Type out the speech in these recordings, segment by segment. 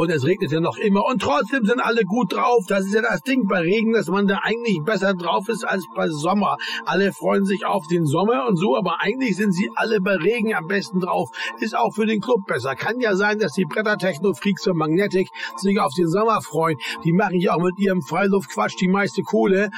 und es regnet ja noch immer und trotzdem sind alle gut drauf. Das ist ja das Ding bei Regen, dass man da eigentlich besser drauf ist als bei Sommer. Alle freuen sich auf den Sommer und so, aber eigentlich sind sie alle bei Regen am besten drauf. Ist auch für den Club besser. Kann ja sein, dass die Bretter-Techno-Freaks von Magnetic sich auf den Sommer freuen. Die machen ja auch mit ihrem Freiluftquatsch die meiste Kohle.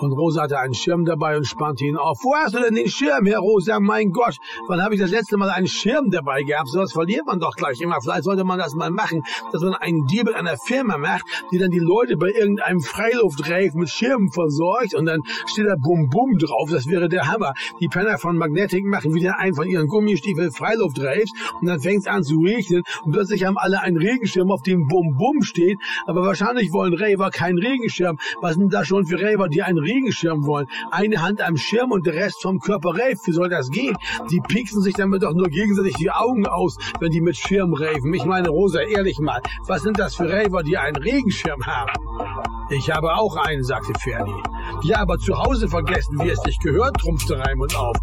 Und Rosa hatte einen Schirm dabei und spannte ihn auf. Wo hast du denn den Schirm, Herr Rosa? Mein Gott, wann habe ich das letzte Mal einen Schirm dabei gehabt? So was verliert man doch gleich immer. Vielleicht sollte man das mal machen, dass man einen Deal mit einer Firma macht, die dann die Leute bei irgendeinem Freiluftrave mit Schirmen versorgt und dann steht da Bum Bum drauf. Das wäre der Hammer. Die Penner von Magnetic machen wieder einen von ihren Gummistiefeln Freiluftraves und dann fängt es an zu regnen und plötzlich haben alle einen Regenschirm, auf dem Bum Bum steht. Aber wahrscheinlich wollen Raver keinen Regenschirm. Was sind da schon für Raver, die einen Regenschirm wollen? Eine Hand am Schirm und der Rest vom Körper Rave. Wie soll das gehen? Die pieksen sich damit doch nur gegenseitig die Augen aus, wenn die mit Schirm raven. Ich meine, Rosa, ehrlich mal, was sind das für Raver, die einen Regenschirm haben? Ich habe auch einen, sagte Ferdi. Ja, aber zu Hause vergessen, wie es dich gehört, trumpfte Raimund auf.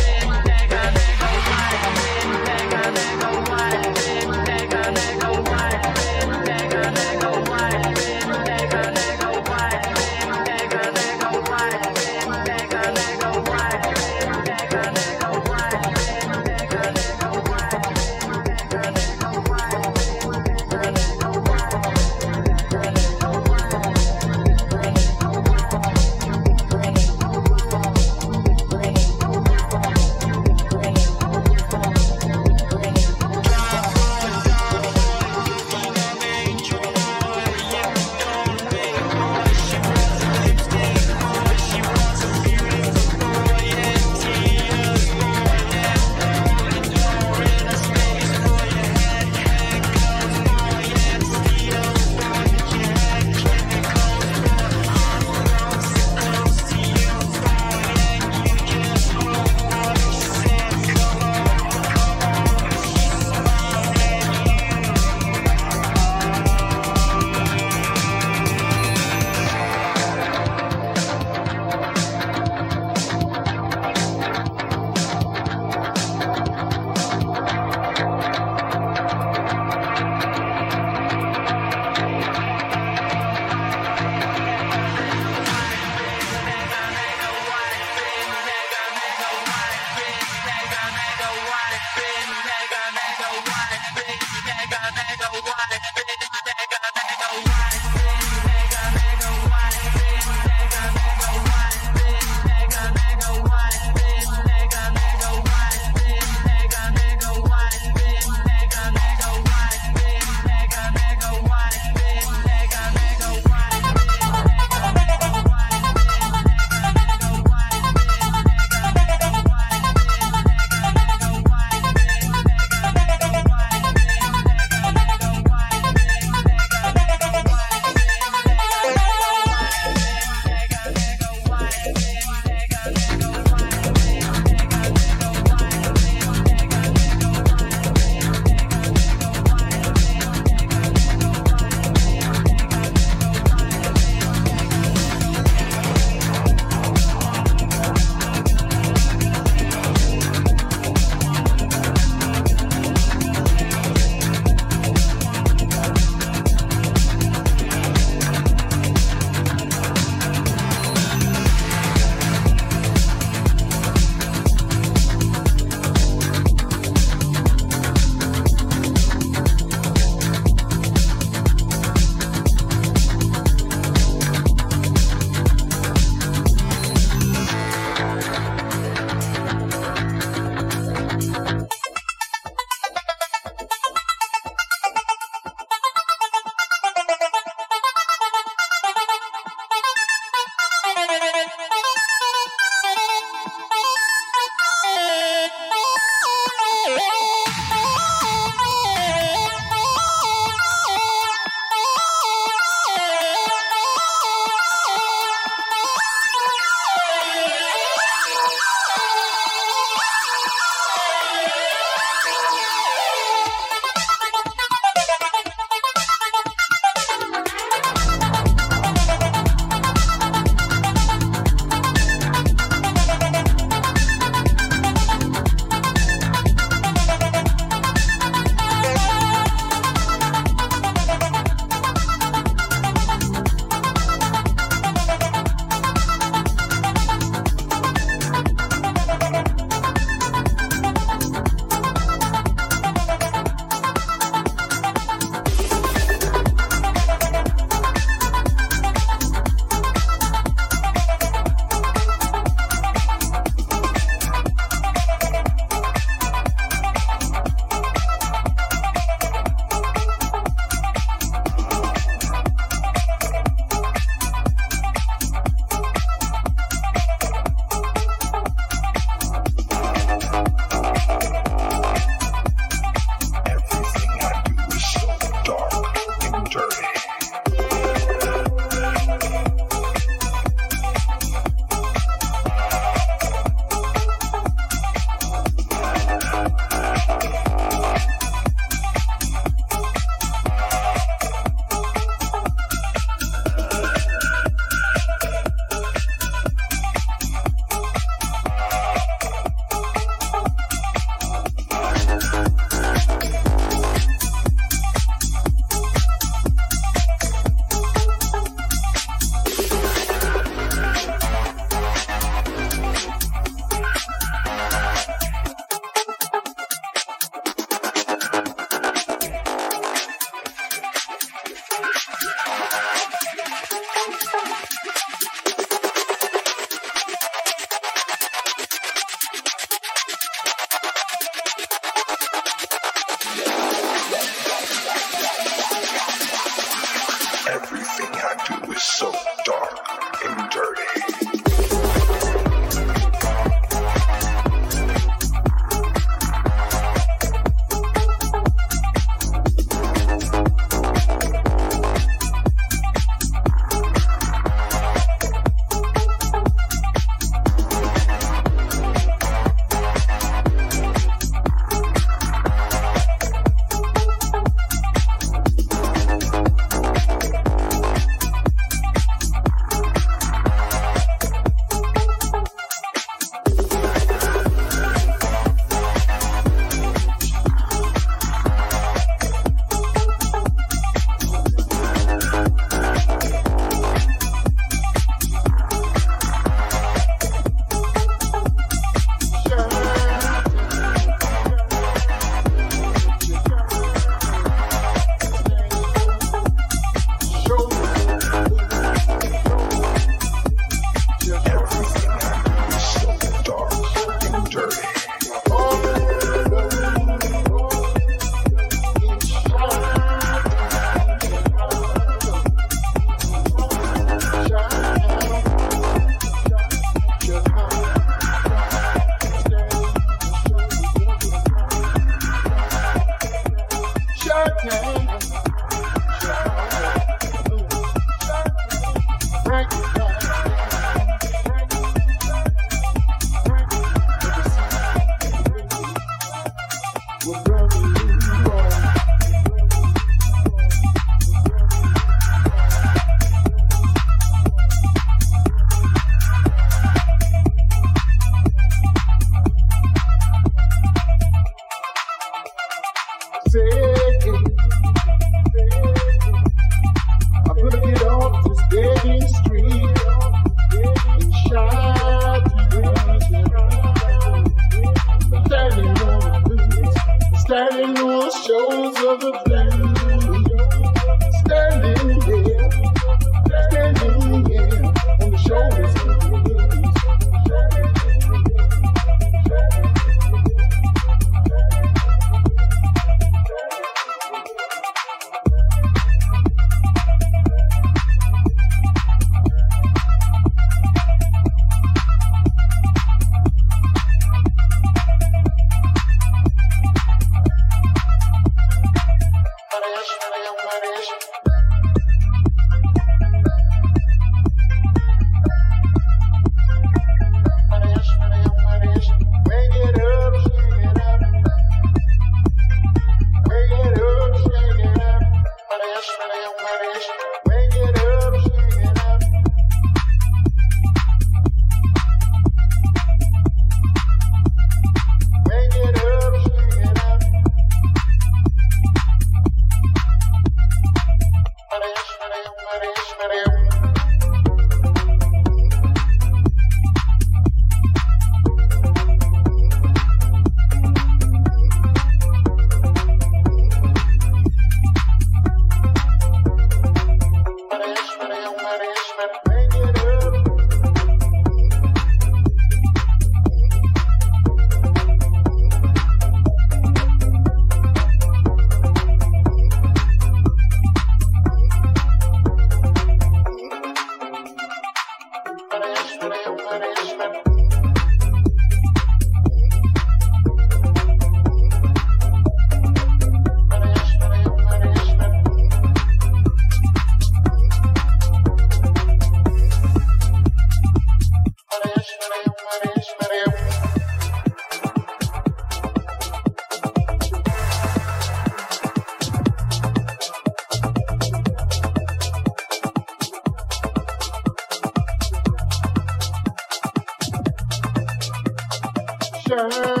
love.